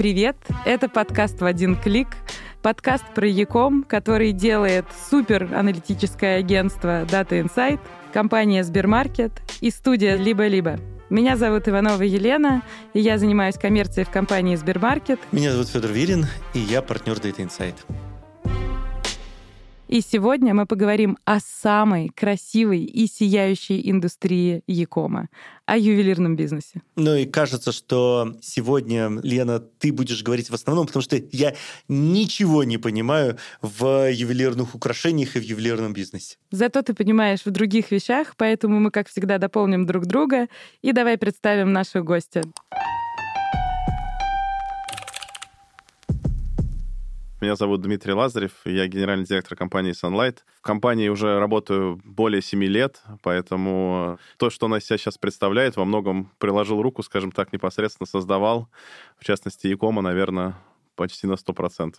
Привет! Это подкаст «В один клик». Подкаст про Яком, который делает супер аналитическое агентство Data Insight, компания Сбермаркет и студия «Либо-либо». Меня зовут Иванова Елена, и я занимаюсь коммерцией в компании Сбермаркет. Меня зовут Федор Вирин, и я партнер Data Insight. И сегодня мы поговорим о самой красивой и сияющей индустрии Якома, о ювелирном бизнесе. Ну и кажется, что сегодня, Лена, ты будешь говорить в основном, потому что я ничего не понимаю в ювелирных украшениях и в ювелирном бизнесе. Зато ты понимаешь в других вещах, поэтому мы, как всегда, дополним друг друга. И давай представим нашего гостя. Меня зовут Дмитрий Лазарев, я генеральный директор компании Sunlight. В компании уже работаю более 7 лет, поэтому то, что она себя сейчас представляет, во многом приложил руку, скажем так, непосредственно создавал. В частности, Якома, наверное, почти на 100%.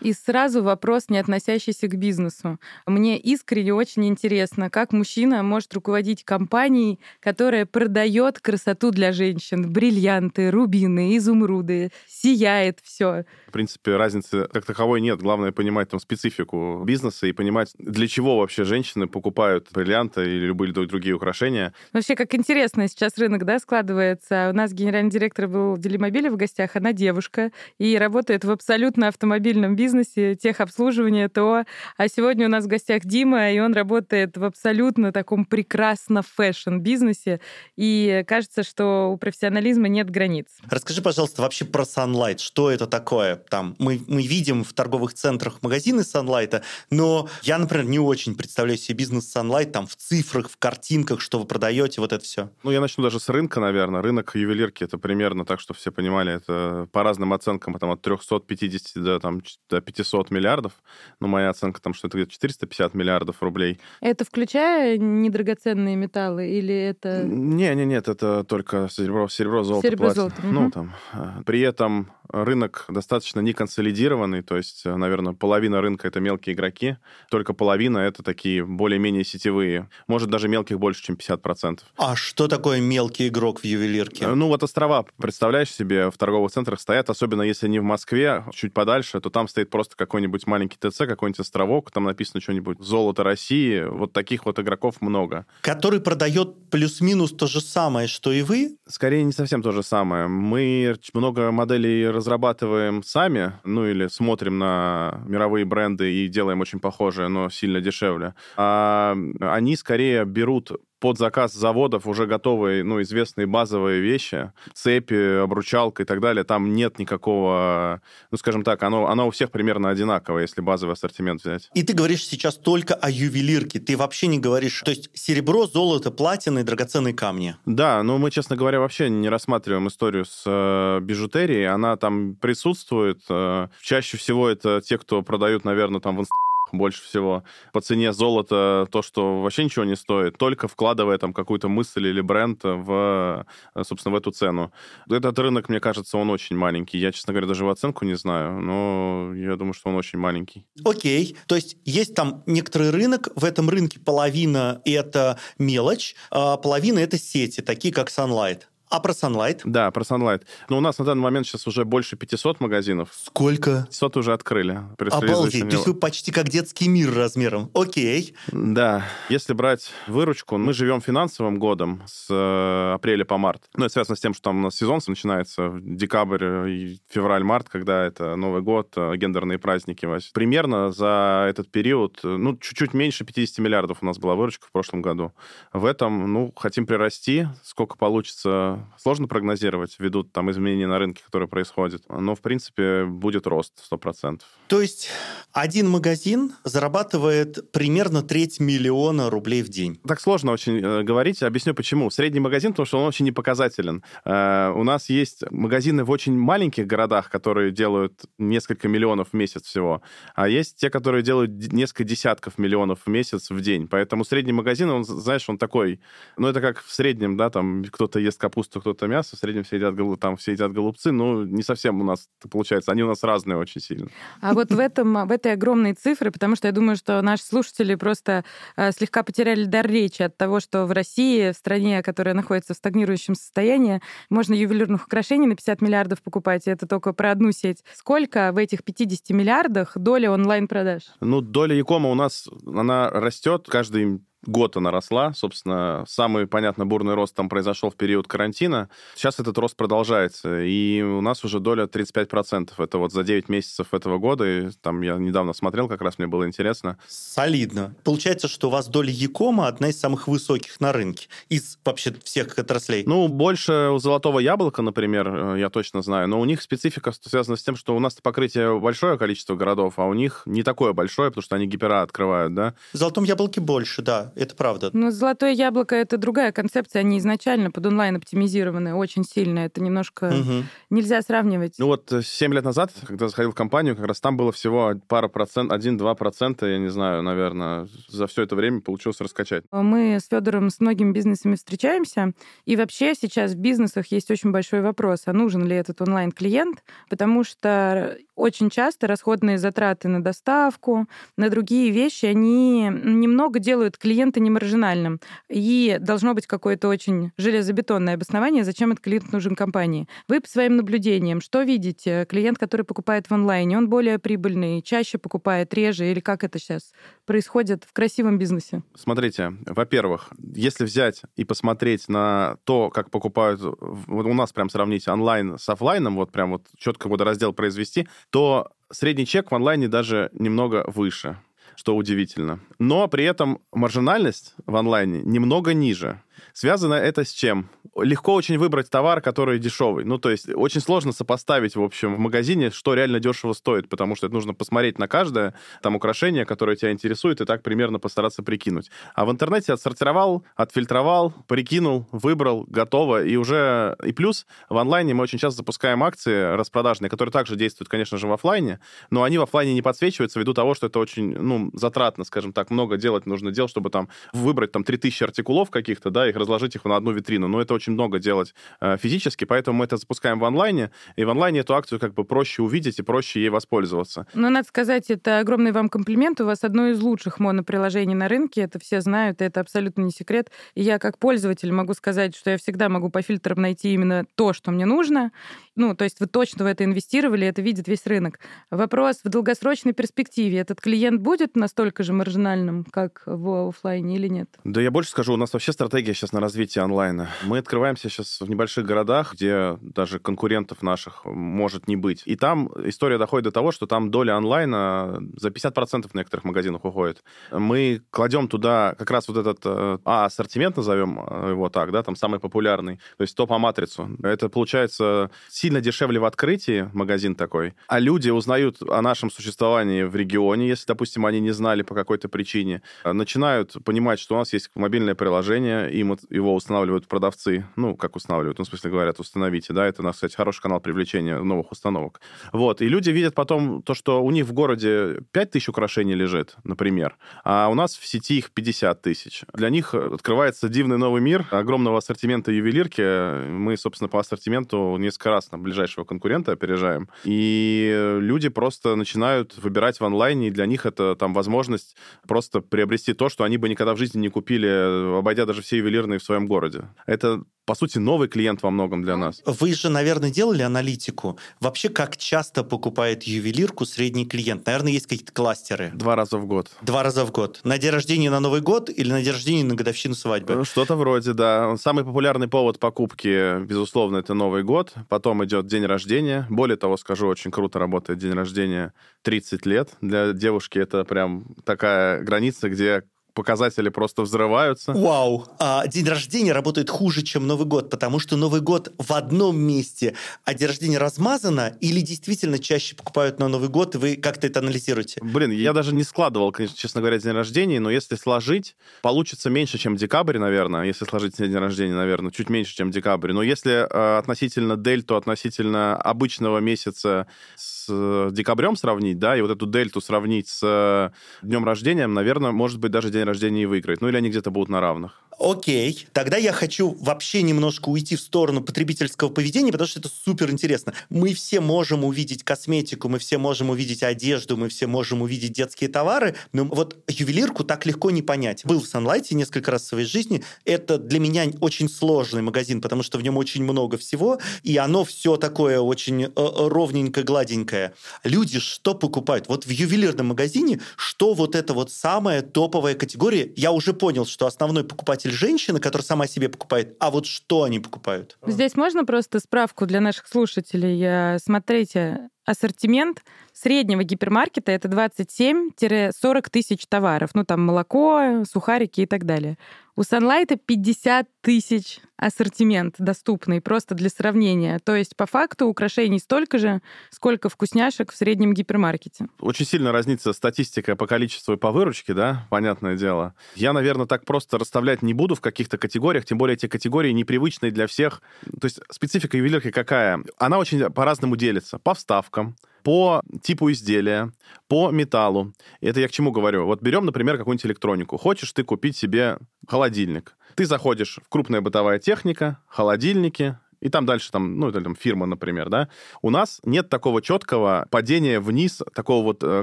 И сразу вопрос, не относящийся к бизнесу. Мне искренне очень интересно, как мужчина может руководить компанией, которая продает красоту для женщин, бриллианты, рубины, изумруды, сияет все. В принципе, разницы как таковой нет. Главное понимать там специфику бизнеса и понимать, для чего вообще женщины покупают бриллианты или любые другие украшения. Вообще, как интересно сейчас рынок да, складывается. У нас генеральный директор был в Делимобиле в гостях, она девушка и работает в абсолютно автомобильном бизнесе бизнесе, техобслуживания, ТО. А сегодня у нас в гостях Дима, и он работает в абсолютно таком прекрасно fashion -бизнесе. И кажется, что у профессионализма нет границ. Расскажи, пожалуйста, вообще про Sunlight. Что это такое? Там мы, мы видим в торговых центрах магазины Sunlight, но я, например, не очень представляю себе бизнес Sunlight там в цифрах, в картинках, что вы продаете, вот это все. Ну, я начну даже с рынка, наверное. Рынок ювелирки это примерно так, что все понимали, это по разным оценкам, там, от 350 до там, до 500 миллиардов. Ну, моя оценка там, что это где-то 450 миллиардов рублей. Это включая недрагоценные металлы или это... Не, не, нет, это только серебро, серебро золото, серебро. Золото. Ну, там. А, при этом рынок достаточно неконсолидированный, то есть, наверное, половина рынка — это мелкие игроки, только половина — это такие более-менее сетевые. Может, даже мелких больше, чем 50%. А что такое мелкий игрок в ювелирке? Ну, вот острова, представляешь себе, в торговых центрах стоят, особенно если они в Москве, чуть подальше, то там стоит просто какой-нибудь маленький ТЦ, какой-нибудь островок, там написано что-нибудь «Золото России». Вот таких вот игроков много. Который продает плюс-минус то же самое, что и вы? Скорее, не совсем то же самое. Мы много моделей разрабатываем сами, ну или смотрим на мировые бренды и делаем очень похожие, но сильно дешевле. А они скорее берут под заказ заводов уже готовые, ну, известные базовые вещи, цепи, обручалка и так далее, там нет никакого, ну, скажем так, оно, оно у всех примерно одинаковое, если базовый ассортимент взять. И ты говоришь сейчас только о ювелирке, ты вообще не говоришь, то есть серебро, золото, платины, драгоценные камни. Да, но мы, честно говоря, вообще не рассматриваем историю с э, бижутерией, она там присутствует, э, чаще всего это те, кто продают, наверное, там в инстаграме больше всего. По цене золота то, что вообще ничего не стоит, только вкладывая там какую-то мысль или бренд в, собственно, в эту цену. Этот рынок, мне кажется, он очень маленький. Я, честно говоря, даже в оценку не знаю, но я думаю, что он очень маленький. Окей. То есть есть там некоторый рынок, в этом рынке половина — это мелочь, а половина — это сети, такие как Sunlight. А про Sunlight? Да, про Sunlight. Но у нас на данный момент сейчас уже больше 500 магазинов. Сколько? 500 уже открыли. Обалдеть, то есть вы почти как детский мир размером. Окей. Да. Если брать выручку, мы живем финансовым годом с э, апреля по март. Ну, это связано с тем, что там у нас сезон начинается в декабрь, февраль-март, когда это Новый год, э, гендерные праздники. Примерно за этот период, э, ну, чуть-чуть меньше 50 миллиардов у нас была выручка в прошлом году. В этом, ну, хотим прирасти. Сколько получится сложно прогнозировать, ввиду там изменений на рынке, которые происходят. Но, в принципе, будет рост 100%. То есть один магазин зарабатывает примерно треть миллиона рублей в день? Так сложно очень э, говорить. Объясню почему. Средний магазин, потому что он очень непоказателен. Э, у нас есть магазины в очень маленьких городах, которые делают несколько миллионов в месяц всего, а есть те, которые делают несколько десятков миллионов в месяц в день. Поэтому средний магазин, он, знаешь, он такой, ну, это как в среднем, да, там кто-то ест капусту что кто-то мясо, в среднем все едят, там все едят голубцы. Ну, не совсем у нас получается. Они у нас разные очень сильно. А вот в, этом, в этой огромной цифре, потому что я думаю, что наши слушатели просто э, слегка потеряли дар речи от того, что в России, в стране, которая находится в стагнирующем состоянии, можно ювелирных украшений на 50 миллиардов покупать, и это только про одну сеть. Сколько в этих 50 миллиардах доля онлайн-продаж? Ну, доля Якома у нас, она растет каждый год она росла. Собственно, самый, понятно, бурный рост там произошел в период карантина. Сейчас этот рост продолжается, и у нас уже доля 35%. Это вот за 9 месяцев этого года, и там я недавно смотрел, как раз мне было интересно. Солидно. Получается, что у вас доля Якома одна из самых высоких на рынке из вообще всех отраслей. Ну, больше у Золотого Яблока, например, э, я точно знаю, но у них специфика связана с тем, что у нас покрытие большое количество городов, а у них не такое большое, потому что они гипера открывают, да? В Золотом Яблоке больше, да это правда. Но золотое яблоко это другая концепция, они изначально под онлайн оптимизированы очень сильно. Это немножко угу. нельзя сравнивать. Ну вот 7 э, лет назад, когда заходил в компанию, как раз там было всего пара процент, 1-2 процента, я не знаю, наверное, за все это время получилось раскачать. Мы с Федором с многими бизнесами встречаемся, и вообще сейчас в бизнесах есть очень большой вопрос, а нужен ли этот онлайн-клиент, потому что очень часто расходные затраты на доставку, на другие вещи, они немного делают клиента не маржинальным. И должно быть какое-то очень железобетонное обоснование, зачем этот клиент нужен компании. Вы по своим наблюдениям, что видите? Клиент, который покупает в онлайне, он более прибыльный, чаще покупает, реже, или как это сейчас происходит в красивом бизнесе? Смотрите, во-первых, если взять и посмотреть на то, как покупают, вот у нас прям сравнить онлайн с офлайном, вот прям вот четко водораздел произвести, то средний чек в онлайне даже немного выше что удивительно. Но при этом маржинальность в онлайне немного ниже. Связано это с чем? Легко очень выбрать товар, который дешевый. Ну, то есть очень сложно сопоставить, в общем, в магазине, что реально дешево стоит, потому что это нужно посмотреть на каждое там украшение, которое тебя интересует, и так примерно постараться прикинуть. А в интернете отсортировал, отфильтровал, прикинул, выбрал, готово, и уже... И плюс в онлайне мы очень часто запускаем акции распродажные, которые также действуют, конечно же, в офлайне, но они в офлайне не подсвечиваются ввиду того, что это очень, ну, затратно, скажем так, много делать нужно дел, чтобы там выбрать там 3000 артикулов каких-то, да, их разложить их на одну витрину. Но это очень много делать э, физически, поэтому мы это запускаем в онлайне, и в онлайне эту акцию как бы проще увидеть и проще ей воспользоваться. Но надо сказать, это огромный вам комплимент. У вас одно из лучших моноприложений на рынке, это все знают, это абсолютно не секрет. И я как пользователь могу сказать, что я всегда могу по фильтрам найти именно то, что мне нужно. Ну, то есть вы точно в это инвестировали, это видит весь рынок. Вопрос в долгосрочной перспективе. Этот клиент будет настолько же маржинальным, как в офлайне или нет? Да я больше скажу, у нас вообще стратегия сейчас на развитие онлайна. Мы открываемся сейчас в небольших городах, где даже конкурентов наших может не быть. И там история доходит до того, что там доля онлайна за 50% в некоторых магазинах уходит. Мы кладем туда как раз вот этот э, а, ассортимент, назовем его так, да, там самый популярный, то есть топ по матрицу. Это получается сильно дешевле в открытии, магазин такой, а люди узнают о нашем существовании в регионе, если, допустим, они не знали по какой-то причине, начинают понимать, что у нас есть мобильное приложение, им его устанавливают продавцы, ну, как устанавливают, ну, в смысле говорят, установите, да, это у нас, кстати, хороший канал привлечения новых установок. Вот, и люди видят потом то, что у них в городе 5 тысяч украшений лежит, например, а у нас в сети их 50 тысяч. Для них открывается дивный новый мир огромного ассортимента ювелирки. Мы, собственно, по ассортименту несколько раз на ближайшего конкурента опережаем. И люди просто начинают выбирать в онлайне, и для них это там возможность просто приобрести то, что они бы никогда в жизни не купили, обойдя даже все ювелирные в своем городе. Это по сути, новый клиент во многом для нас. Вы же, наверное, делали аналитику. Вообще, как часто покупает ювелирку средний клиент? Наверное, есть какие-то кластеры. Два раза в год. Два раза в год. На день рождения на Новый год или на день рождения на годовщину свадьбы? Ну, что-то вроде, да. Самый популярный повод покупки, безусловно, это Новый год. Потом идет день рождения. Более того, скажу, очень круто работает день рождения 30 лет. Для девушки это прям такая граница, где показатели просто взрываются. Вау! А день рождения работает хуже, чем Новый год, потому что Новый год в одном месте, а день рождения размазано, или действительно чаще покупают на Новый год, и вы как-то это анализируете? Блин, я даже не складывал, конечно, честно говоря, день рождения, но если сложить, получится меньше, чем декабрь, наверное, если сложить день рождения, наверное, чуть меньше, чем декабрь. Но если э, относительно дельту, относительно обычного месяца с э, декабрем сравнить, да, и вот эту дельту сравнить с э, днем рождения, наверное, может быть, даже день рождения и выиграет. Ну, или они где-то будут на равных. Окей, тогда я хочу вообще немножко уйти в сторону потребительского поведения, потому что это супер интересно. Мы все можем увидеть косметику, мы все можем увидеть одежду, мы все можем увидеть детские товары, но вот ювелирку так легко не понять. Был в Sunlight несколько раз в своей жизни. Это для меня очень сложный магазин, потому что в нем очень много всего, и оно все такое очень э, э, ровненькое, гладенькое. Люди что покупают? Вот в ювелирном магазине, что вот это вот самая топовая категория? Я уже понял, что основной покупатель женщина, которая сама себе покупает, а вот что они покупают? Здесь можно просто справку для наших слушателей. Э, смотрите, ассортимент среднего гипермаркета это 27-40 тысяч товаров. Ну, там молоко, сухарики и так далее. У Sunlight 50 тысяч ассортимент доступный, просто для сравнения. То есть, по факту, украшений столько же, сколько вкусняшек в среднем гипермаркете. Очень сильно разнится статистика по количеству и по выручке, да, понятное дело. Я, наверное, так просто расставлять не буду в каких-то категориях, тем более эти категории непривычные для всех. То есть специфика ювелирки какая? Она очень по-разному делится. По вставкам, по типу изделия, по металлу. Это я к чему говорю? Вот берем, например, какую-нибудь электронику. Хочешь ты купить себе холодильник. Ты заходишь в крупная бытовая техника, холодильники, и там дальше, там, ну, это там фирма, например, да, у нас нет такого четкого падения вниз, такого вот э,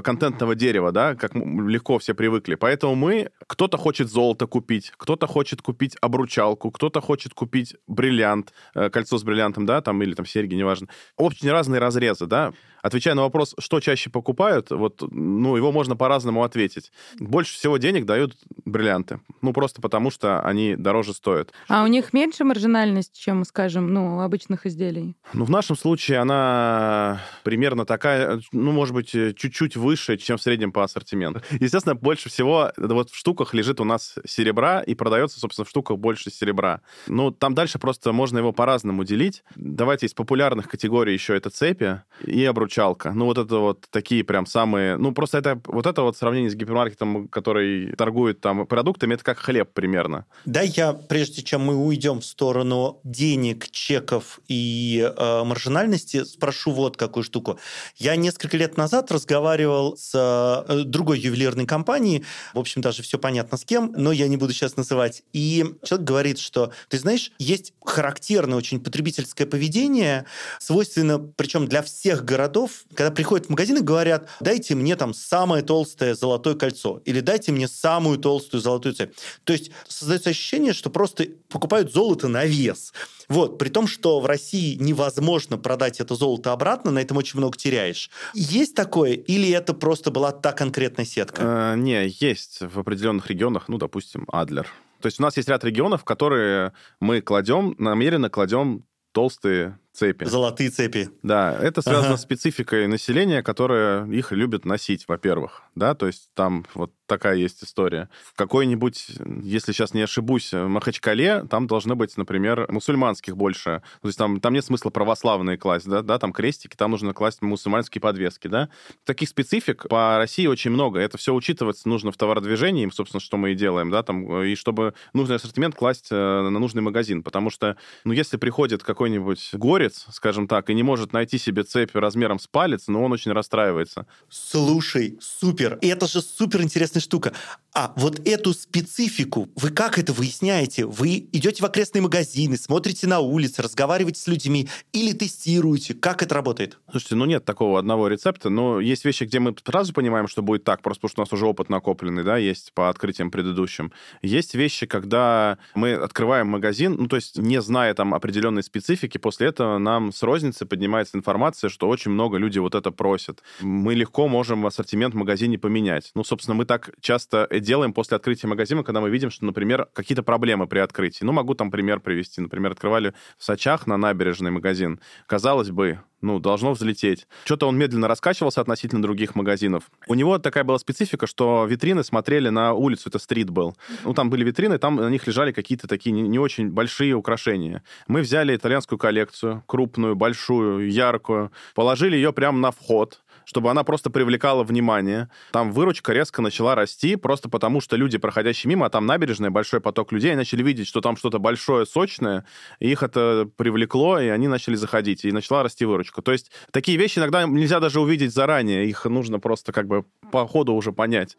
контентного дерева, да, как легко все привыкли. Поэтому мы, кто-то хочет золото купить, кто-то хочет купить обручалку, кто-то хочет купить бриллиант, э, кольцо с бриллиантом, да, там, или там серьги, неважно. Очень разные разрезы, да. Отвечая на вопрос, что чаще покупают, вот, ну, его можно по-разному ответить. Больше всего денег дают бриллианты. Ну, просто потому, что они дороже стоят. А у них меньше маржинальность, чем, скажем, ну, обычных изделий? Ну, в нашем случае она примерно такая, ну, может быть, чуть-чуть выше, чем в среднем по ассортименту. Естественно, больше всего вот в штуках лежит у нас серебра, и продается, собственно, в штуках больше серебра. Ну, там дальше просто можно его по-разному делить. Давайте из популярных категорий еще это цепи и обручения выручалка. Ну, вот это вот такие прям самые... Ну, просто это вот это вот сравнение с гипермаркетом, который торгует там продуктами, это как хлеб примерно. Да, я, прежде чем мы уйдем в сторону денег, чеков и э, маржинальности, спрошу вот какую штуку. Я несколько лет назад разговаривал с э, другой ювелирной компанией, в общем, даже все понятно с кем, но я не буду сейчас называть. И человек говорит, что, ты знаешь, есть характерное очень потребительское поведение, свойственно, причем для всех городов, городов, когда приходят в магазин и говорят, дайте мне там самое толстое золотое кольцо или дайте мне самую толстую золотую цепь. То есть создается ощущение, что просто покупают золото на вес. Вот, при том, что в России невозможно продать это золото обратно, на этом очень много теряешь. Есть такое, или это просто была та конкретная сетка? Э, не, есть в определенных регионах, ну, допустим, Адлер. То есть у нас есть ряд регионов, которые мы кладем, намеренно кладем толстые цепи. Золотые цепи. Да, это связано ага. с спецификой населения, которое их любит носить, во-первых. Да, то есть там вот такая есть история. В какой-нибудь, если сейчас не ошибусь, Махачкале, там должны быть, например, мусульманских больше. То есть там, там нет смысла православные класть, да, да, там крестики, там нужно класть мусульманские подвески, да. Таких специфик по России очень много. Это все учитываться нужно в товародвижении, собственно, что мы и делаем, да, там, и чтобы нужный ассортимент класть э, на нужный магазин. Потому что, ну, если приходит какой-нибудь горец, скажем так, и не может найти себе цепь размером с палец, ну, он очень расстраивается. Слушай, супер. И это же супер интересная штука. А вот эту специфику, вы как это выясняете? Вы идете в окрестные магазины, смотрите на улице, разговариваете с людьми или тестируете? Как это работает? Слушайте, ну нет такого одного рецепта, но есть вещи, где мы сразу понимаем, что будет так, просто потому что у нас уже опыт накопленный, да, есть по открытиям предыдущим. Есть вещи, когда мы открываем магазин, ну то есть не зная там определенной специфики, после этого нам с розницы поднимается информация, что очень много людей вот это просят. Мы легко можем ассортимент в магазине поменять. Ну, собственно, мы так часто делаем после открытия магазина, когда мы видим, что, например, какие-то проблемы при открытии. Ну, могу там пример привести. Например, открывали в Сачах на набережной магазин. Казалось бы, ну, должно взлететь. Что-то он медленно раскачивался относительно других магазинов. У него такая была специфика, что витрины смотрели на улицу, это стрит был. Ну, там были витрины, там на них лежали какие-то такие не очень большие украшения. Мы взяли итальянскую коллекцию, крупную, большую, яркую, положили ее прямо на вход, чтобы она просто привлекала внимание. Там выручка резко начала расти, просто потому что люди, проходящие мимо, а там набережная, большой поток людей, начали видеть, что там что-то большое, сочное, и их это привлекло, и они начали заходить, и начала расти выручка. То есть такие вещи иногда нельзя даже увидеть заранее, их нужно просто как бы по ходу уже понять.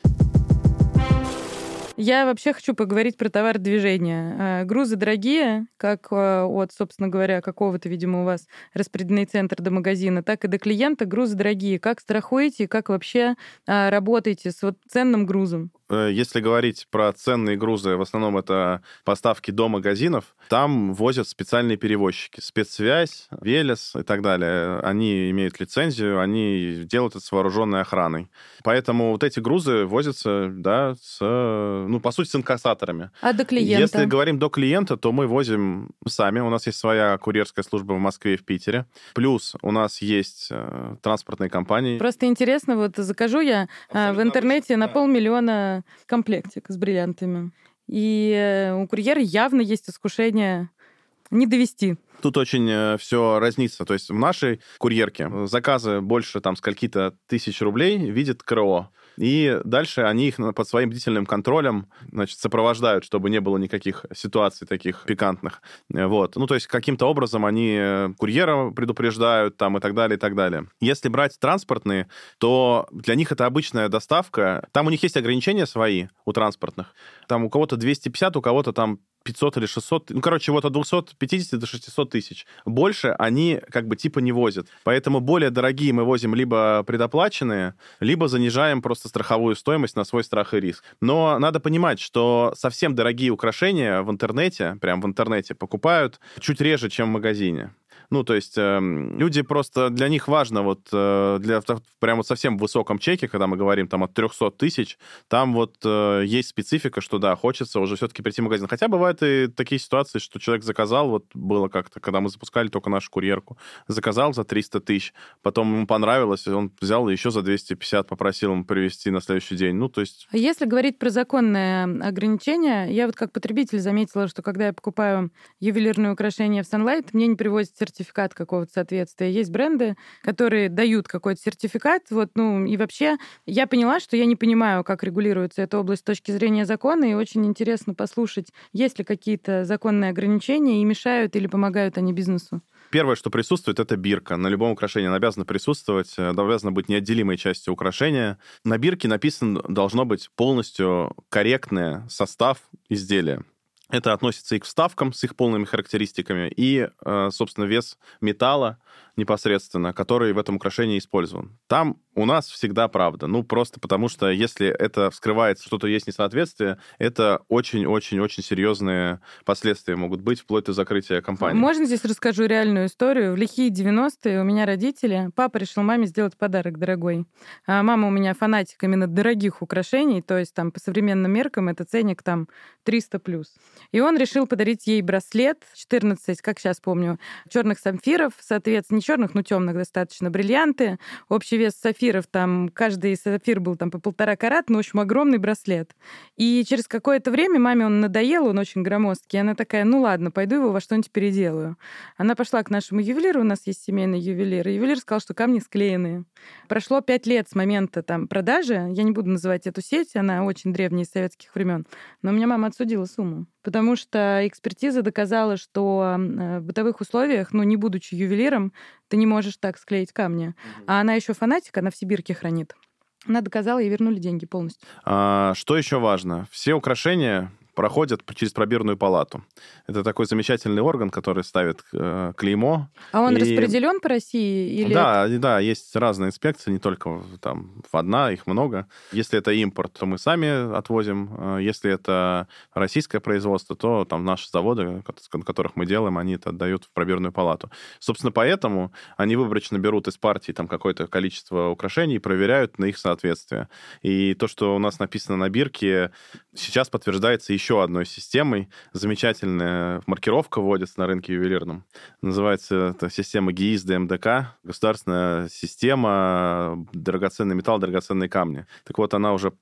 Я вообще хочу поговорить про товар движения. А, грузы дорогие, как а, от, собственно говоря, какого-то, видимо, у вас распределенный центр до магазина, так и до клиента грузы дорогие. Как страхуете, как вообще а, работаете с вот ценным грузом? Э, если говорить про ценные грузы, в основном это поставки до магазинов, там возят специальные перевозчики. Спецсвязь, Велес и так далее. Они имеют лицензию, они делают это с вооруженной охраной. Поэтому вот эти грузы возятся, да, с, ну, по сути, с инкассаторами. А до клиента? Если говорим до клиента, то мы возим сами. У нас есть своя курьерская служба в Москве и в Питере. Плюс у нас есть э, транспортные компании. Просто интересно, вот закажу я э, в интернете на полмиллиона комплектик с бриллиантами. И э, у курьера явно есть искушение не довести. Тут очень э, все разнится. То есть в нашей курьерке заказы больше там скольки-то тысяч рублей видит КРО. И дальше они их под своим бдительным контролем, значит, сопровождают, чтобы не было никаких ситуаций таких пикантных. Вот. Ну, то есть каким-то образом они э, курьера предупреждают там и так далее, и так далее. Если брать транспортные, то для них это обычная доставка. Там у них есть ограничения свои, у транспортных. Там у кого-то 250, у кого-то там 500 или 600, ну, короче, вот от 250 до 600 тысяч. Больше они как бы типа не возят. Поэтому более дорогие мы возим либо предоплаченные, либо занижаем просто страховую стоимость на свой страх и риск. Но надо понимать, что совсем дорогие украшения в интернете, прям в интернете покупают чуть реже, чем в магазине. Ну, то есть э, люди просто, для них важно вот э, для прям вот совсем высоком чеке, когда мы говорим там от 300 тысяч, там вот э, есть специфика, что да, хочется уже все-таки прийти в магазин. Хотя бывают и такие ситуации, что человек заказал, вот было как-то, когда мы запускали только нашу курьерку, заказал за 300 тысяч, потом ему понравилось, он взял еще за 250, попросил ему привезти на следующий день. Ну, то есть... А если говорить про законные ограничения, я вот как потребитель заметила, что когда я покупаю ювелирные украшения в Sunlight, мне не привозят сертификат какого-то соответствия. Есть бренды, которые дают какой-то сертификат, вот, ну, и вообще я поняла, что я не понимаю, как регулируется эта область с точки зрения закона, и очень интересно послушать, есть ли какие-то законные ограничения и мешают или помогают они бизнесу. Первое, что присутствует, это бирка. На любом украшении она обязана присутствовать, э, обязана быть неотделимой частью украшения. На бирке написано должно быть полностью корректный состав изделия. Это относится и к вставкам с их полными характеристиками, и, э, собственно, вес металла непосредственно, который в этом украшении использован. Там у нас всегда правда. Ну, просто потому что если это вскрывается, что-то есть несоответствие, это очень-очень-очень серьезные последствия могут быть, вплоть до закрытия компании. Можно здесь расскажу реальную историю? В лихие 90-е у меня родители, папа решил маме сделать подарок дорогой. А мама у меня фанатик именно дорогих украшений, то есть там по современным меркам это ценник там 300 плюс. И он решил подарить ей браслет 14, как сейчас помню, черных самфиров, соответственно, черных, но темных достаточно, бриллианты, общий вес сафир сапфиров, там каждый сапфир был там по полтора карат, но, в общем, огромный браслет. И через какое-то время маме он надоел, он очень громоздкий, она такая, ну ладно, пойду его во что-нибудь переделаю. Она пошла к нашему ювелиру, у нас есть семейный ювелир, и ювелир сказал, что камни склеенные. Прошло пять лет с момента там продажи, я не буду называть эту сеть, она очень древняя, из советских времен, но у меня мама отсудила сумму, потому что экспертиза доказала, что э, в бытовых условиях, ну, не будучи ювелиром, ты не можешь так склеить камни. А она еще фанатик, она в Сибирке хранит. Она доказала, и вернули деньги полностью. А, что еще важно? Все украшения проходят через пробирную палату. Это такой замечательный орган, который ставит э, клеймо. А он и... распределен по России? Или да, да, есть разные инспекции, не только там одна, их много. Если это импорт, то мы сами отвозим. Э, если это российское производство, то там наши заводы, на которых мы делаем, они это отдают в пробирную палату. Собственно, поэтому они выборочно берут из партии там какое-то количество украшений и проверяют на их соответствие. И то, что у нас написано на бирке, сейчас подтверждается еще одной системой. Замечательная маркировка вводится на рынке ювелирном. Называется это система ГИИС ДМДК. Государственная система драгоценный металл, драгоценные камни. Так вот, она уже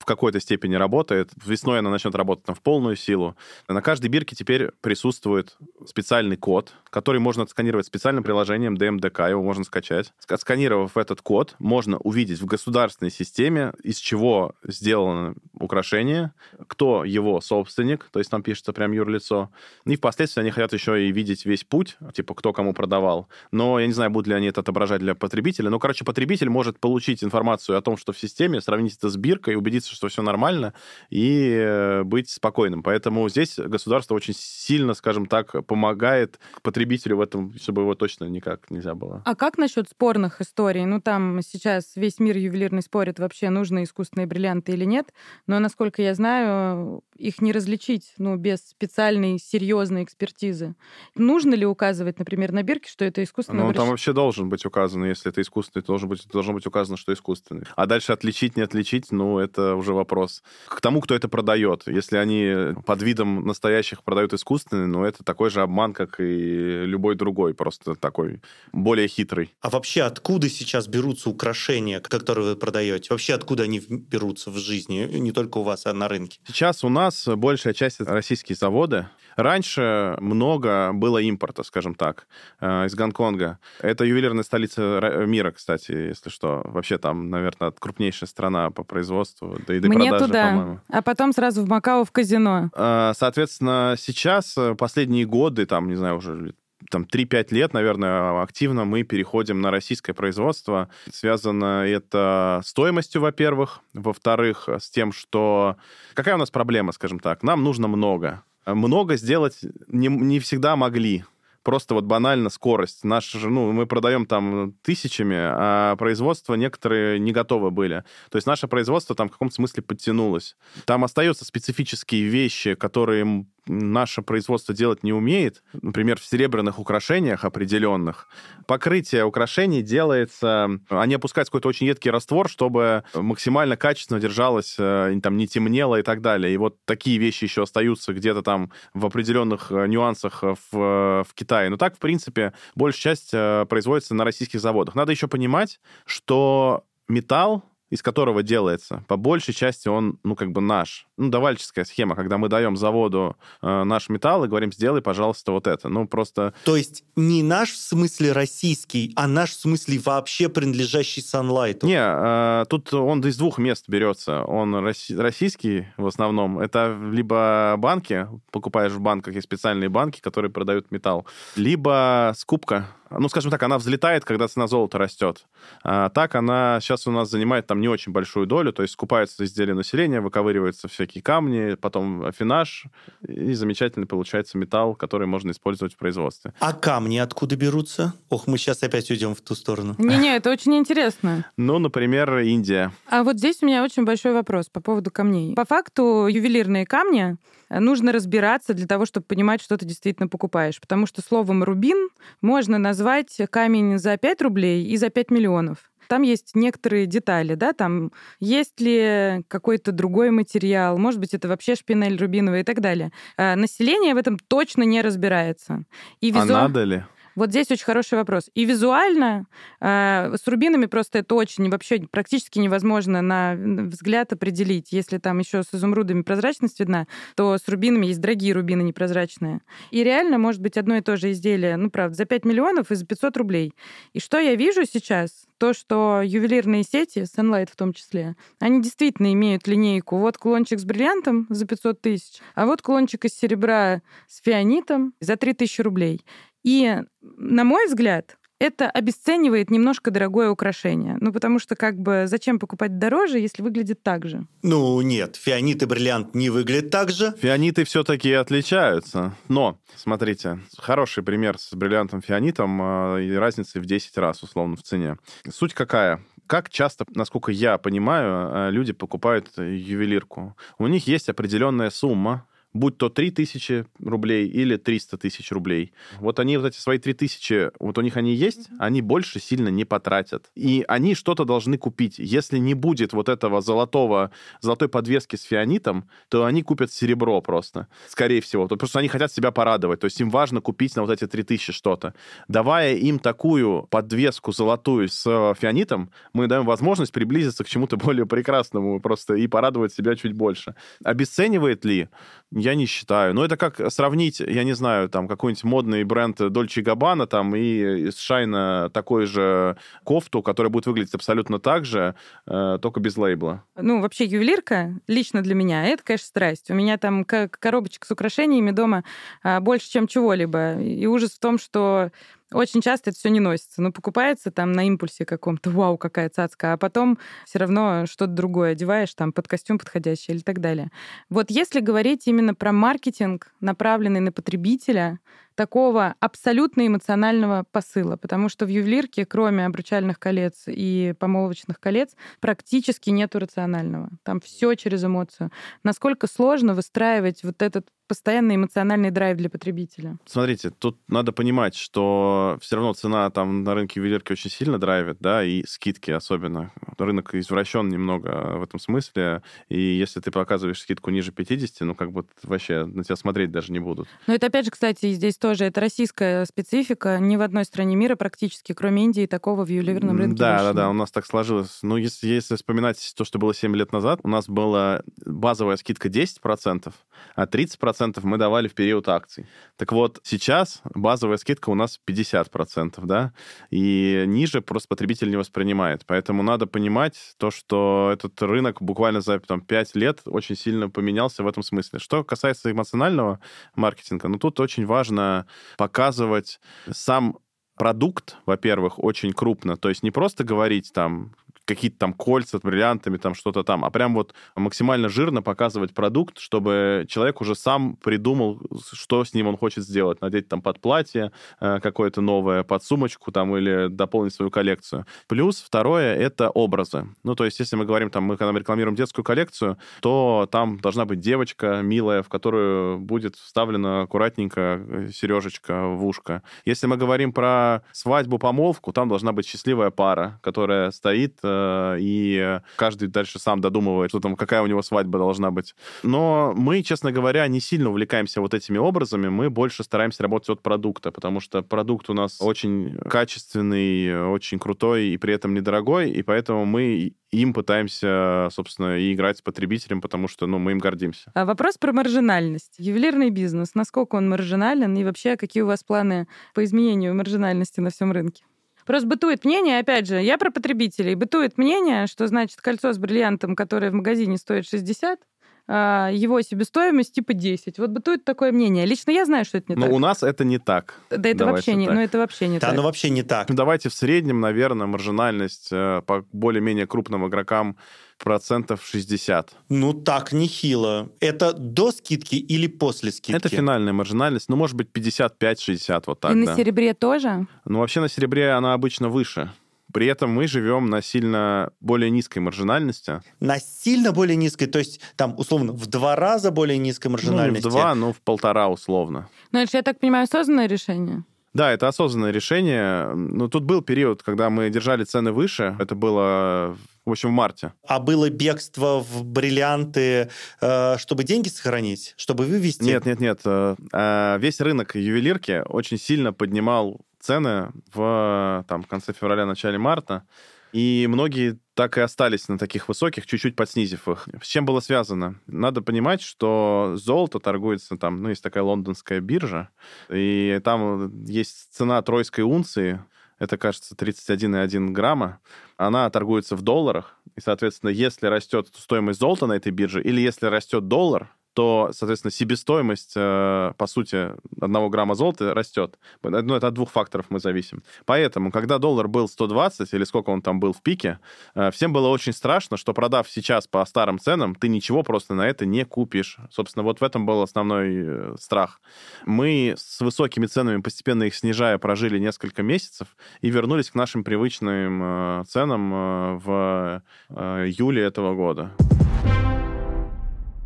в какой-то степени работает. Весной она начнет работать там, в полную силу. На каждой бирке теперь присутствует специальный код, который можно отсканировать специальным приложением DMDK, его можно скачать. Отсканировав этот код, можно увидеть в государственной системе, из чего сделано украшение, кто его собственник, то есть там пишется прям юрлицо. И впоследствии они хотят еще и видеть весь путь, типа кто кому продавал. Но я не знаю, будут ли они это отображать для потребителя. Но, короче, потребитель может получить информацию о том, что в системе, сравнить это с биркой, убедиться, убедиться, что все нормально, и э, быть спокойным. Поэтому здесь государство очень сильно, скажем так, помогает потребителю в этом, чтобы его точно никак нельзя было. А как насчет спорных историй? Ну, там сейчас весь мир ювелирный спорит, вообще нужны искусственные бриллианты или нет, но, насколько я знаю, их не различить, ну, без специальной серьезной экспертизы. Нужно ли указывать, например, на бирке, что это искусственный Ну, там вообще должен быть указан, если это искусственный, должен быть, должно быть указано, что искусственный. А дальше отличить, не отличить, ну, это уже вопрос к тому, кто это продает. Если они под видом настоящих продают искусственный, ну, это такой же обман, как и любой другой, просто такой более хитрый. А вообще откуда сейчас берутся украшения, которые вы продаете? Вообще откуда они берутся в жизни? Не только у вас, а на рынке. Сейчас у нас большая часть российские заводы. Раньше много было импорта, скажем так, э, из Гонконга. Это ювелирная столица мира, кстати, если что. Вообще там, наверное, крупнейшая страна по производству, да и до Мне продажи, туда, по-моему. а потом сразу в Макао в казино. Э, Соответственно, сейчас, э, последние годы, там, не знаю, уже лет там 3-5 лет, наверное, активно мы переходим на российское производство. Связано это стоимостью, во-первых. Во-вторых, с тем, что... Какая у нас проблема, скажем так? Нам нужно много. Много сделать не, не всегда могли. Просто вот банально скорость. Наш, ну, мы продаем там тысячами, а производство некоторые не готовы были. То есть наше производство там в каком-то смысле подтянулось. Там остаются специфические вещи, которые наше производство делать не умеет, например, в серебряных украшениях определенных, покрытие украшений делается, они опускают какой-то очень едкий раствор, чтобы максимально качественно держалось, э, там не темнело и так далее. И вот такие вещи еще остаются где-то там в определенных э, нюансах в, в Китае. Но так, в принципе, большая часть э, производится на российских заводах. Надо еще понимать, что металл из которого делается, по большей части он, ну, как бы наш. Ну, давальческая схема, когда мы даем заводу э, наш металл и говорим, сделай, пожалуйста, вот это. Ну, просто... То есть не наш в смысле российский, а наш в смысле вообще принадлежащий Sunlight? Не, э, тут он из двух мест берется. Он россий, российский в основном. Это либо банки, покупаешь в банках, есть специальные банки, которые продают металл, либо скупка ну, скажем так, она взлетает, когда цена золота растет. А так она сейчас у нас занимает там не очень большую долю, то есть скупается изделие населения, выковыриваются всякие камни, потом афинаж, и замечательный получается металл, который можно использовать в производстве. А камни откуда берутся? Ох, мы сейчас опять уйдем в ту сторону. Не-не, это очень интересно. Ну, например, Индия. А вот здесь у меня очень большой вопрос по поводу камней. По факту ювелирные камни нужно разбираться для того, чтобы понимать, что ты действительно покупаешь. Потому что словом «рубин» можно назвать камень за 5 рублей и за 5 миллионов там есть некоторые детали, да, там есть ли какой-то другой материал, может быть, это вообще шпинель рубиновая и так далее. А население в этом точно не разбирается. И визу... А надо ли? Вот здесь очень хороший вопрос. И визуально э, с рубинами просто это очень вообще практически невозможно на взгляд определить. Если там еще с изумрудами прозрачность видна, то с рубинами есть дорогие рубины непрозрачные. И реально может быть одно и то же изделие, ну, правда, за 5 миллионов и за 500 рублей. И что я вижу сейчас? То, что ювелирные сети, Sunlight в том числе, они действительно имеют линейку. Вот кулончик с бриллиантом за 500 тысяч, а вот кулончик из серебра с фианитом за 3000 рублей. И, на мой взгляд, это обесценивает немножко дорогое украшение. Ну, потому что как бы зачем покупать дороже, если выглядит так же? Ну, нет, фианит и бриллиант не выглядят так же. Фианиты все-таки отличаются. Но, смотрите, хороший пример с бриллиантом фианитом э, и разницей в 10 раз, условно, в цене. Суть какая? Как часто, насколько я понимаю, э, люди покупают ювелирку? У них есть определенная сумма, будь то 3 тысячи рублей или 300 тысяч рублей. Вот они вот эти свои 3 тысячи, вот у них они есть, они больше сильно не потратят. И они что-то должны купить. Если не будет вот этого золотого, золотой подвески с фианитом, то они купят серебро просто, скорее всего. Потому что они хотят себя порадовать. То есть им важно купить на вот эти 3 тысячи что-то. Давая им такую подвеску золотую с фианитом, мы даем возможность приблизиться к чему-то более прекрасному просто и порадовать себя чуть больше. Обесценивает ли? Я не считаю. Но это как сравнить, я не знаю, там какой-нибудь модный бренд Dolce Gabbana там и из Шайна такой же кофту, которая будет выглядеть абсолютно так же, э, только без лейбла. Ну, вообще ювелирка лично для меня, это, конечно, страсть. У меня там коробочек с украшениями дома а, больше, чем чего-либо. И ужас в том, что Очень часто это все не носится. Ну, покупается там на импульсе каком-то, вау, какая цацка, а потом все равно что-то другое одеваешь, там, под костюм подходящий или так далее. Вот если говорить именно про маркетинг, направленный на потребителя, такого абсолютно эмоционального посыла, потому что в ювелирке, кроме обручальных колец и помолвочных колец, практически нету рационального. Там все через эмоцию. Насколько сложно выстраивать вот этот постоянный эмоциональный драйв для потребителя. Смотрите, тут надо понимать, что все равно цена там на рынке ювелирки очень сильно драйвит, да, и скидки особенно. Рынок извращен немного в этом смысле, и если ты показываешь скидку ниже 50, ну, как бы вообще на тебя смотреть даже не будут. Но это, опять же, кстати, здесь тоже это российская специфика. Ни в одной стране мира практически, кроме Индии, такого в ювелирном рынке Да, больше да, да, у нас так сложилось. Ну, если, если вспоминать то, что было 7 лет назад, у нас была базовая скидка 10%, а 30% мы давали в период акций. Так вот, сейчас базовая скидка у нас 50%, да, и ниже просто потребитель не воспринимает. Поэтому надо понимать то, что этот рынок буквально за там, 5 лет очень сильно поменялся в этом смысле. Что касается эмоционального маркетинга, ну тут очень важно показывать сам продукт, во-первых, очень крупно. То есть не просто говорить там какие-то там кольца с бриллиантами, там что-то там, а прям вот максимально жирно показывать продукт, чтобы человек уже сам придумал, что с ним он хочет сделать. Надеть там под платье э, какое-то новое, под сумочку там или дополнить свою коллекцию. Плюс второе — это образы. Ну, то есть если мы говорим там, мы когда мы рекламируем детскую коллекцию, то там должна быть девочка милая, в которую будет вставлена аккуратненько э, сережечка в ушко. Если мы говорим про свадьбу, помолвку, там должна быть счастливая пара, которая стоит э, и каждый дальше сам додумывает, что там, какая у него свадьба должна быть. Но мы, честно говоря, не сильно увлекаемся вот этими образами, мы больше стараемся работать от продукта, потому что продукт у нас очень качественный, очень крутой и при этом недорогой, и поэтому мы им пытаемся, собственно, и играть с потребителем, потому что, ну, мы им гордимся. А вопрос про маржинальность. Ювелирный бизнес, насколько он маржинален и вообще какие у вас планы по изменению маржинальности на всем рынке? Просто бытует мнение, опять же, я про потребителей, бытует мнение, что, значит, кольцо с бриллиантом, которое в магазине стоит 60, а, его себестоимость типа 10. Вот бытует такое мнение. Лично я знаю, что это не Но так. у нас это не так. Да это Давайте вообще не, так. ну это вообще не Да, так. оно вообще не так. Ну, Давайте в среднем, наверное, маржинальность э, по более-менее крупным игрокам процентов 60. Ну, так нехило. Это до скидки или после скидки? Это финальная маржинальность, ну, может быть, 55-60, вот так, И на да. серебре тоже? Ну, вообще на серебре она обычно выше. При этом мы живем на сильно более низкой маржинальности. На сильно более низкой, то есть там, условно, в два раза более низкой Ну, не маржинальности. в два, но в полтора условно. Ну, это, я так понимаю, осознанное решение? Да, это осознанное решение. Но тут был период, когда мы держали цены выше. Это было, в общем, в марте. А было бегство в бриллианты, э, чтобы деньги сохранить, чтобы вывести? Нет, нет, нет. э, э, Весь рынок ювелирки очень сильно поднимал цены в там, конце февраля, начале марта. И многие так и остались на таких высоких, чуть-чуть подснизив их. С чем было связано? Надо понимать, что золото торгуется там, ну, есть такая лондонская биржа, и там есть цена тройской унции, это, кажется, 31,1 грамма, она торгуется в долларах, и, соответственно, если растет стоимость золота на этой бирже, или если растет доллар, то, соответственно, себестоимость, э, по сути, одного грамма золота растет. Ну, это от двух факторов мы зависим. Поэтому, когда доллар был 120, или сколько он там был в пике, э, всем было очень страшно, что продав сейчас по старым ценам, ты ничего просто на это не купишь. Собственно, вот в этом был основной э, страх. Мы с высокими ценами, постепенно их снижая, прожили несколько месяцев и вернулись к нашим привычным ценам в июле этого года.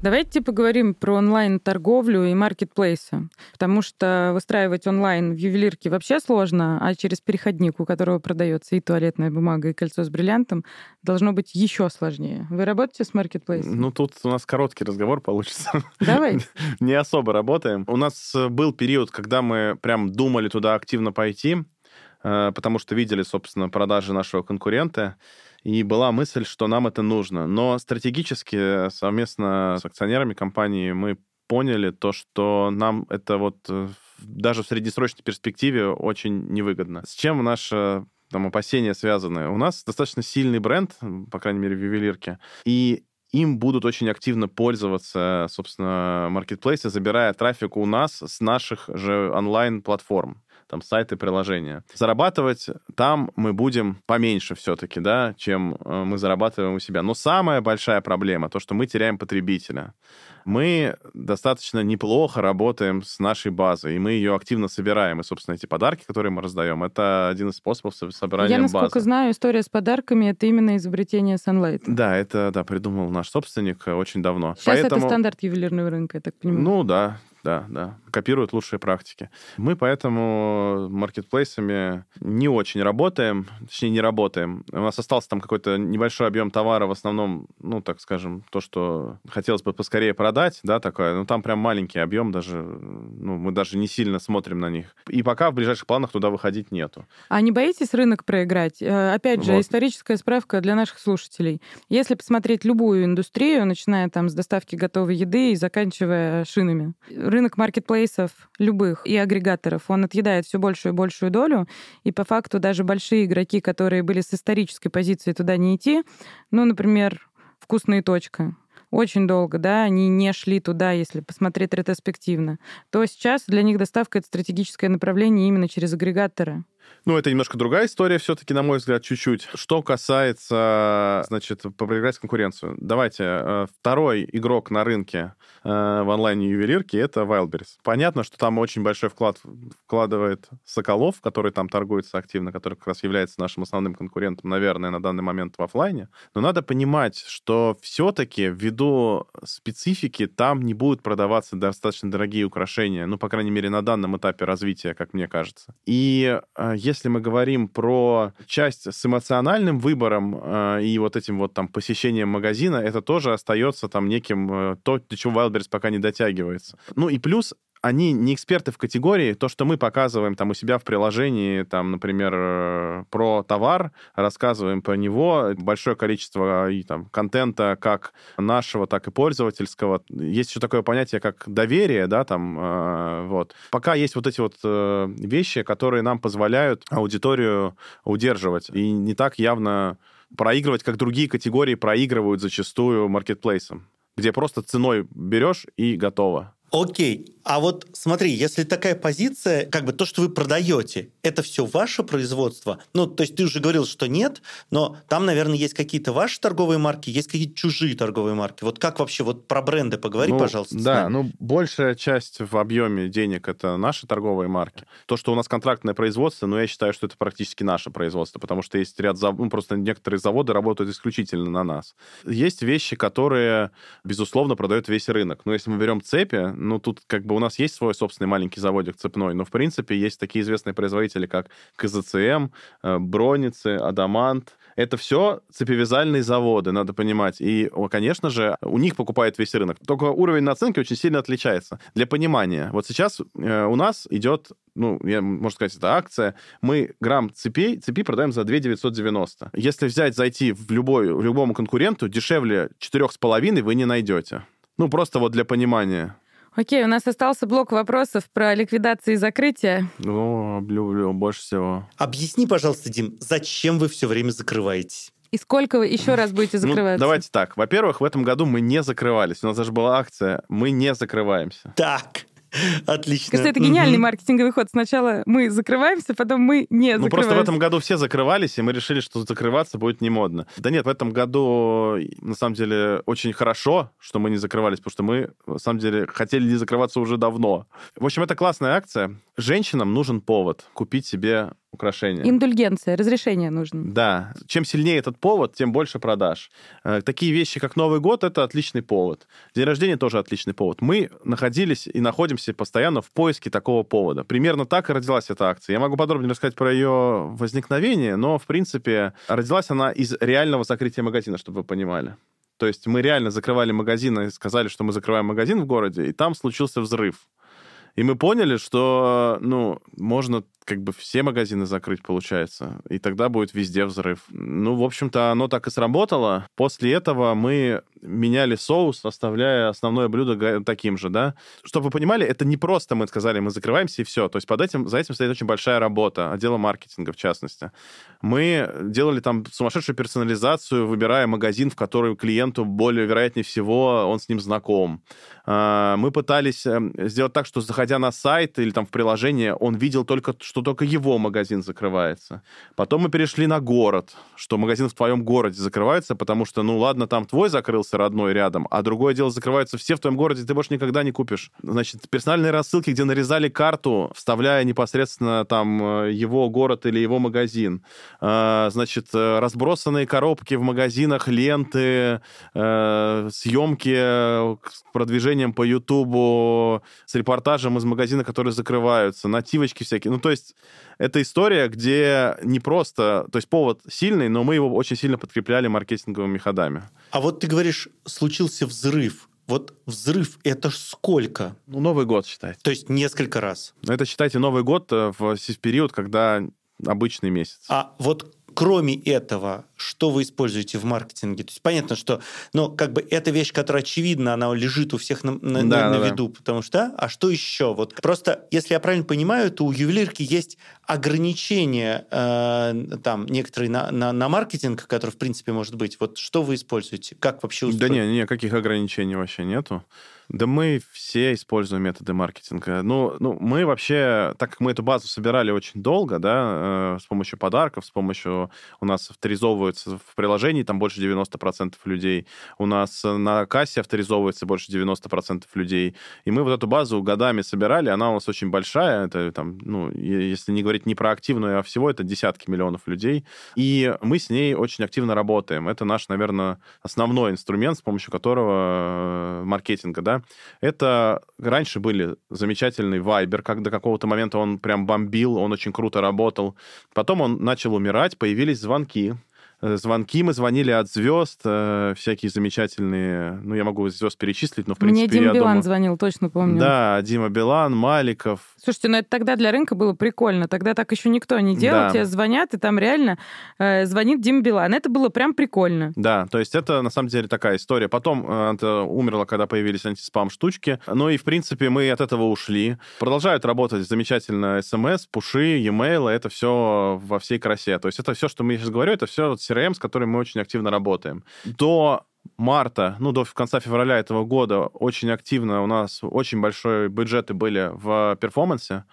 Давайте поговорим про онлайн-торговлю и маркетплейсы, потому что выстраивать онлайн в ювелирке вообще сложно, а через переходник, у которого продается и туалетная бумага, и кольцо с бриллиантом, должно быть еще сложнее. Вы работаете с маркетплейсом? Ну, тут у нас короткий разговор получится. Давай. Не особо работаем. У нас э, был период, когда мы прям думали туда активно пойти, э, потому что видели, собственно, продажи нашего конкурента, и была мысль, что нам это нужно. Но стратегически совместно с акционерами компании мы поняли то, что нам это вот э, даже в среднесрочной перспективе очень невыгодно. С чем наше там, опасения связаны? У нас достаточно сильный бренд, по крайней мере, в ювелирке, и им будут очень активно пользоваться, собственно, маркетплейсы, забирая трафик у нас с наших же онлайн-платформ. Там сайты, приложения. Зарабатывать там мы будем поменьше все-таки, да, чем э, мы зарабатываем у себя. Но самая большая проблема, то, что мы теряем потребителя. Мы достаточно неплохо работаем с нашей базой, и мы ее активно собираем. И, собственно, эти подарки, которые мы раздаем, это один из способов собирания Я, насколько базы. знаю, история с подарками — это именно изобретение Sunlight. Да, это, да, придумал наш собственник э, очень давно. Сейчас Поэтому... это стандарт ювелирного рынка, я так понимаю. Ну да, да, да. Копируют лучшие практики. Мы поэтому маркетплейсами не очень работаем, точнее, не работаем. У нас остался там какой-то небольшой объем товара, в основном, ну, так скажем, то, что хотелось бы поскорее продать, да, такое. Ну, там прям маленький объем, даже, ну, мы даже не сильно смотрим на них. И пока в ближайших планах туда выходить нету. А не боитесь рынок проиграть? Э, опять же, вот. историческая справка для наших слушателей. Если посмотреть любую индустрию, начиная там с доставки готовой еды и заканчивая шинами, рынок маркетплейсов любых и агрегаторов, он отъедает все большую и большую долю, и по факту даже большие игроки, которые были с исторической позиции туда не идти, ну, например, вкусная точка, очень долго, да, они не шли туда, если посмотреть ретроспективно, то сейчас для них доставка — это стратегическое направление именно через агрегаторы. Ну, это немножко другая история все-таки, на мой взгляд, чуть-чуть. Что касается, значит, проиграть конкуренцию. Давайте, э, второй игрок на рынке э, в онлайн-ювелирке — это Wildberries. Понятно, что там очень большой вклад вкладывает Соколов, который там торгуется активно, который как раз является нашим основным конкурентом, наверное, на данный момент в офлайне. Но надо понимать, что все-таки ввиду специфики там не будут продаваться достаточно дорогие украшения, ну, по крайней мере, на данном этапе развития, как мне кажется. И э, если мы говорим про часть с эмоциональным выбором э, и вот этим вот там посещением магазина, это тоже остается там неким э, то, до чего Wildberries пока не дотягивается. Ну и плюс они не эксперты в категории. То, что мы показываем там у себя в приложении, там, например, э, про товар, рассказываем про него, большое количество и, там, контента как нашего, так и пользовательского. Есть еще такое понятие, как доверие, да, там, э, вот. Пока есть вот эти вот э, вещи, которые нам позволяют аудиторию удерживать. И не так явно проигрывать, как другие категории проигрывают зачастую маркетплейсом, где просто ценой берешь и готово. Окей, а вот смотри, если такая позиция, как бы то, что вы продаете, это все ваше производство. Ну, то есть ты уже говорил, что нет, но там, наверное, есть какие-то ваши торговые марки, есть какие-то чужие торговые марки. Вот как вообще, вот про бренды поговори, ну, пожалуйста. Да, ну, большая часть в объеме денег это наши торговые марки. То, что у нас контрактное производство, ну, я считаю, что это практически наше производство, потому что есть ряд заводов, ну, просто некоторые заводы работают исключительно на нас. Есть вещи, которые, безусловно, продают весь рынок. Но если мы берем цепи, ну, тут как бы у нас есть свой собственный маленький заводик цепной, но, в принципе, есть такие известные производители, как КЗЦМ, э, Броницы, Адамант. Это все цепевязальные заводы, надо понимать. И, конечно же, у них покупает весь рынок. Только уровень наценки очень сильно отличается. Для понимания, вот сейчас э, у нас идет ну, я, можно сказать, это акция. Мы грамм цепей, цепи продаем за 2 990. Если взять, зайти в, любой, в любому конкуренту, дешевле 4,5 вы не найдете. Ну, просто вот для понимания. Окей, у нас остался блок вопросов про ликвидацию и закрытие. О, люблю больше всего. Объясни, пожалуйста, Дим, зачем вы все время закрываетесь? И сколько вы еще раз будете ну, закрываться? Ну, давайте так. Во-первых, в этом году мы не закрывались. У нас даже была акция «Мы не закрываемся». Так. Отлично. Кажется, это гениальный маркетинговый ход. Сначала мы закрываемся, потом мы не закрываемся. Ну, просто в этом году все закрывались, и мы решили, что закрываться будет не модно. Да нет, в этом году, на самом деле, очень хорошо, что мы не закрывались, потому что мы, на самом деле, хотели не закрываться уже давно. В общем, это классная акция. Женщинам нужен повод купить себе украшения. Индульгенция, разрешение нужно. Да. Чем сильнее этот повод, тем больше продаж. Э, такие вещи, как Новый год, это отличный повод. День рождения тоже отличный повод. Мы находились и находимся постоянно в поиске такого повода. Примерно так и родилась эта акция. Я могу подробнее рассказать про ее возникновение, но, в принципе, родилась она из реального закрытия магазина, чтобы вы понимали. То есть мы реально закрывали магазин и сказали, что мы закрываем магазин в городе, и там случился взрыв. И мы поняли, что, ну, можно как бы все магазины закрыть, получается, и тогда будет везде взрыв. Ну, в общем-то, оно так и сработало. После этого мы меняли соус, оставляя основное блюдо таким же, да. Чтобы вы понимали, это не просто мы сказали, мы закрываемся и все. То есть под этим, за этим стоит очень большая работа, отдела маркетинга в частности. Мы делали там сумасшедшую персонализацию, выбирая магазин, в который клиенту более вероятнее всего он с ним знаком. А, мы пытались эм, сделать так, что заходя на сайт или там в приложение, он видел только только его магазин закрывается. Потом мы перешли на город, что магазин в твоем городе закрывается, потому что, ну ладно, там твой закрылся родной рядом, а другое дело закрываются все в твоем городе, ты больше никогда не купишь. Значит, персональные рассылки, где нарезали карту, вставляя непосредственно там э, его город или его магазин. А, значит, э, разбросанные коробки в магазинах, ленты, э, съемки с продвижением по Ютубу, с репортажем из магазина, которые закрываются, нативочки всякие. Ну, то есть это история, где не просто... То есть повод сильный, но мы его очень сильно подкрепляли маркетинговыми ходами. А вот ты говоришь, случился взрыв. Вот взрыв это ж сколько? Ну, Новый год считайте. То есть несколько раз. Это считайте Новый год в, в период, когда обычный месяц. А вот кроме этого, что вы используете в маркетинге? То есть понятно, что, ну, как бы эта вещь, которая очевидна, она лежит у всех на, на, да, на, да, виду, да. потому что, а что еще? Вот просто, если я правильно понимаю, то у ювелирки есть ограничения э, там некоторые на, на, на маркетинг, который в принципе может быть. Вот что вы используете? Как вообще устроено? Да нет, никаких ограничений вообще нету. Да мы все используем методы маркетинга. Ну, ну, мы вообще, так как мы эту базу собирали очень долго, да, э, с помощью подарков, с помощью... У нас авторизовываются в приложении там больше 90% людей, у нас на кассе авторизовывается больше 90% людей, и мы вот эту базу годами собирали, она у нас очень большая, это там, ну, если не говорить не про активную, а всего, это десятки миллионов людей, и мы с ней очень активно работаем. Это наш, наверное, основной инструмент, с помощью которого э, маркетинга, да, это раньше были замечательный Viber, как до какого-то момента он прям бомбил, он очень круто работал. Потом он начал умирать, появились звонки. Э, звонки мы звонили от звезд, э, всякие замечательные, ну, я могу звезд перечислить, но, в принципе, Мне Дима я Билан думаю... звонил, точно помню. Да, Дима Билан, Маликов. Слушайте, ну это тогда для рынка было прикольно. Тогда так еще никто не делал. Да. Тебе звонят, и там реально э, звонит Дима Билан. Это было прям прикольно. Да, то есть это на самом деле такая история. Потом э, это умерло, когда появились антиспам-штучки. Ну и, в принципе, мы от этого ушли. Продолжают работать замечательно смс, пуши, e-mail. Это все во всей красе. То есть это все, что мы сейчас говорю, это все CRM, с которым мы очень активно работаем. До марта, ну, до конца февраля этого года очень активно у нас очень большие бюджеты были в перформансе,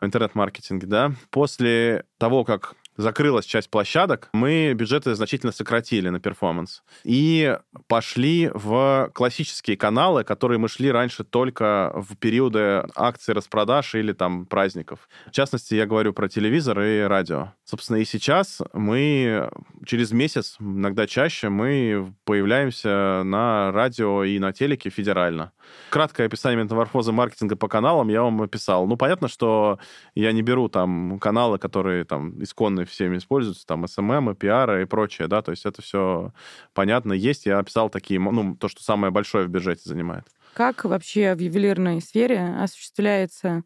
в интернет-маркетинге, да. После того, как закрылась часть площадок, мы бюджеты значительно сократили на перформанс. И пошли в классические каналы, которые мы шли раньше только в периоды акций распродаж или там праздников. В частности, я говорю про телевизор и радио. Собственно, и сейчас мы через месяц, иногда чаще, мы появляемся на радио и на телеке федерально. Краткое описание метаморфозы маркетинга по каналам я вам описал. Ну, понятно, что я не беру там каналы, которые там исконные всеми используются, там SMM, пиары и прочее, да, то есть это все понятно есть. Я описал такие, ну, то, что самое большое в бюджете занимает. Как вообще в ювелирной сфере осуществляется,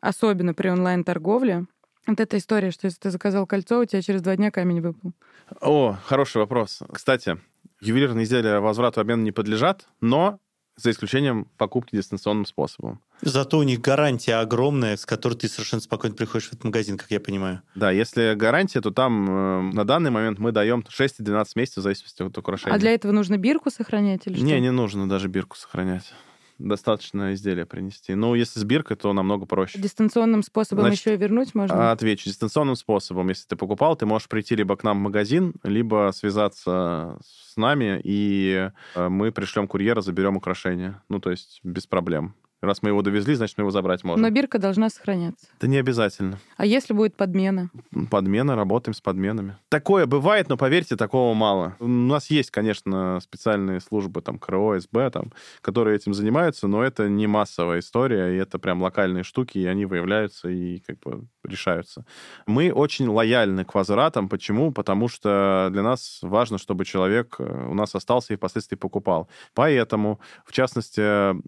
особенно при онлайн-торговле, вот эта история, что если ты заказал кольцо, у тебя через два дня камень выпал. О, хороший вопрос. Кстати, ювелирные изделия возврату обмена не подлежат, но за исключением покупки дистанционным способом. Зато у них гарантия огромная, с которой ты совершенно спокойно приходишь в этот магазин, как я понимаю. Да, если гарантия, то там э, на данный момент мы даем 6-12 месяцев в зависимости от украшения. А для этого нужно бирку сохранять или не, что? Не, нужно даже бирку сохранять достаточно изделия принести. Ну, если с биркой, то намного проще. Дистанционным способом Значит, еще и вернуть можно? Отвечу. Дистанционным способом. Если ты покупал, ты можешь прийти либо к нам в магазин, либо связаться с нами, и э, мы пришлем курьера, заберем украшения. Ну, то есть без проблем. Раз мы его довезли, значит, мы его забрать можем. Но бирка должна сохраняться. Это не обязательно. А если будет подмена? Подмена, работаем с подменами. Такое бывает, но поверьте, такого мало. У нас есть, конечно, специальные службы, там, КРО, СБ, там, которые этим занимаются, но это не массовая история, и это прям локальные штуки, и они выявляются и как бы решаются. Мы очень лояльны к возвратам. Почему? Потому что для нас важно, чтобы человек э, у нас остался и впоследствии покупал. Поэтому, в частности,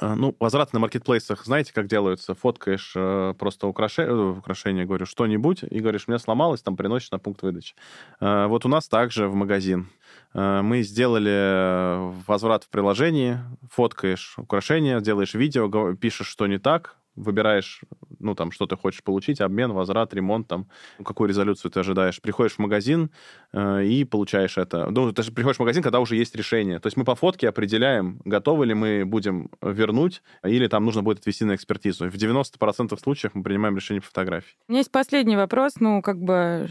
ну, возврат на маркетплейсах, знаете, как делаются? Фоткаешь э, просто украшение, э, украшение, говорю, что-нибудь, и говоришь, у меня сломалось, там приносишь на пункт выдачи. Э, вот у нас также в магазин. Э, мы сделали возврат в приложении, фоткаешь украшение, делаешь видео, пишешь, что не так, выбираешь ну, там, что ты хочешь получить, обмен, возврат, ремонт, там, какую резолюцию ты ожидаешь. Приходишь в магазин э, и получаешь это. Ну, ты же приходишь в магазин, когда уже есть решение. То есть мы по фотке определяем, готовы ли мы будем вернуть, или там нужно будет отвести на экспертизу. В 90% случаев мы принимаем решение по фотографии. У меня есть последний вопрос, ну, как бы,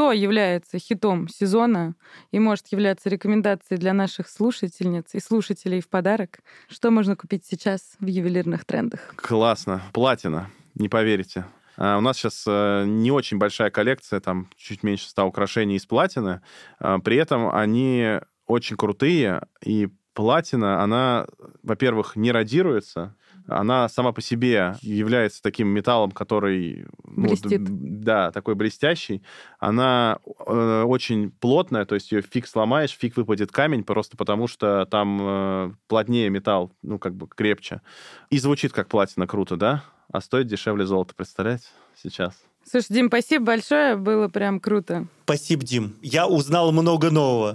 что является хитом сезона и может являться рекомендацией для наших слушательниц и слушателей в подарок? Что можно купить сейчас в ювелирных трендах? Классно. Платина. Не поверите. А, у нас сейчас э, не очень большая коллекция, там чуть меньше 100 украшений из платины. А, при этом они очень крутые, и платина, она, во-первых, не радируется, она сама по себе является таким металлом, который... Блестит. Ну, да, такой блестящий. Она э, очень плотная, то есть ее фиг сломаешь, фиг выпадет камень, просто потому что там э, плотнее металл, ну, как бы крепче. И звучит как платина круто, да? А стоит дешевле золота, представляете, сейчас. Слушай, Дим, спасибо большое, было прям круто. Спасибо, Дим. Я узнал много нового.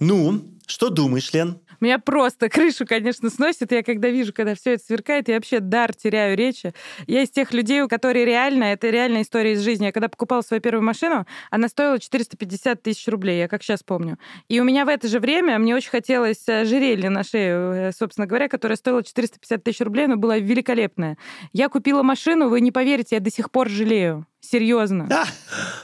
Ну, что думаешь, Лен? Меня просто крышу, конечно, сносит. Я когда вижу, когда все это сверкает, я вообще дар теряю речи. Я из тех людей, у которых реально, это реальная история из жизни. Я когда покупала свою первую машину, она стоила 450 тысяч рублей, я как сейчас помню. И у меня в это же время, мне очень хотелось э, ожерелье на шею, э, собственно говоря, которое стоило 450 тысяч рублей, но была великолепная. Я купила машину, вы не поверите, я до сих пор жалею. Серьезно. Да.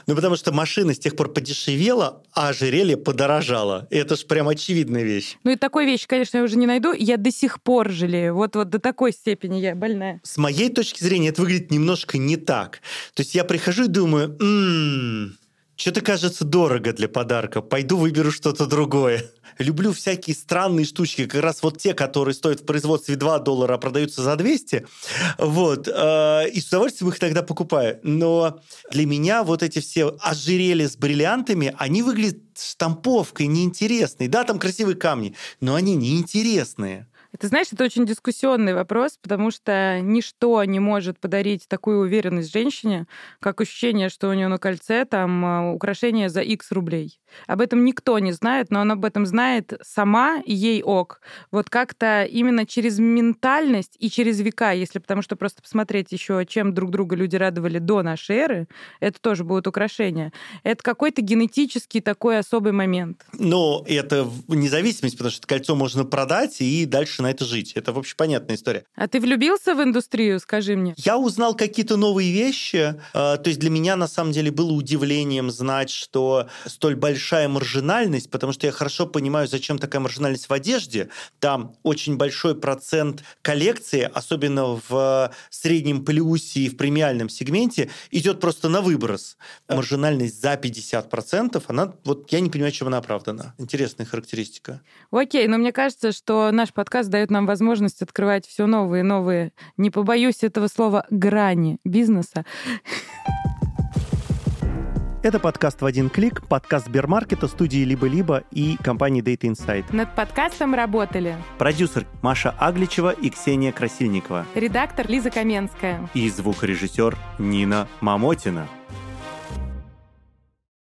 Ну, потому что машина с тех пор подешевела, а ожерелье подорожало. Это ж прям очевидная вещь. Ну и такой вещи, конечно, я уже не найду. Я до сих пор жалею. Вот, вот до такой степени я больная. С моей точки зрения это выглядит немножко не так. То есть я прихожу и думаю, м-м, что-то кажется дорого для подарка. Пойду выберу что-то другое. Люблю всякие странные штучки, как раз вот те, которые стоят в производстве 2 доллара, а продаются за 200. Вот. Э, и с удовольствием их тогда покупаю. Но для меня вот эти все ожерелья с бриллиантами, они выглядят штамповкой, неинтересной. Да, там красивые камни, но они неинтересные. Это, знаешь, это очень дискуссионный вопрос, потому что ничто не может подарить такую уверенность женщине, как ощущение, что у нее на кольце там а, украшение за X рублей. Об этом никто не знает, но она об этом знает сама, и ей ок. Вот как-то именно через ментальность и через века, если потому что просто посмотреть еще, чем друг друга люди радовали до нашей эры, это тоже будут украшения. Это какой-то генетический такой особый момент. Но это независимость, потому что кольцо можно продать и дальше на это жить. Это вообще понятная история. А ты влюбился в индустрию, скажи мне? Я узнал какие-то новые вещи. А, то есть для меня на самом деле было удивлением знать, что столь большая маржинальность, потому что я хорошо понимаю, зачем такая маржинальность в одежде. Там очень большой процент коллекции, особенно в среднем плюсе и в премиальном сегменте, идет просто на выброс. Маржинальность за 50%, она, вот я не понимаю, чем она оправдана. Интересная характеристика. Окей, но мне кажется, что наш подкаст дает нам возможность открывать все новые и новые, не побоюсь этого слова, грани бизнеса. Это подкаст в один клик, подкаст Сбермаркета, студии «Либо-либо» и компании Data Insight. Над подкастом работали продюсер Маша Агличева и Ксения Красильникова, редактор Лиза Каменская и звукорежиссер Нина Мамотина.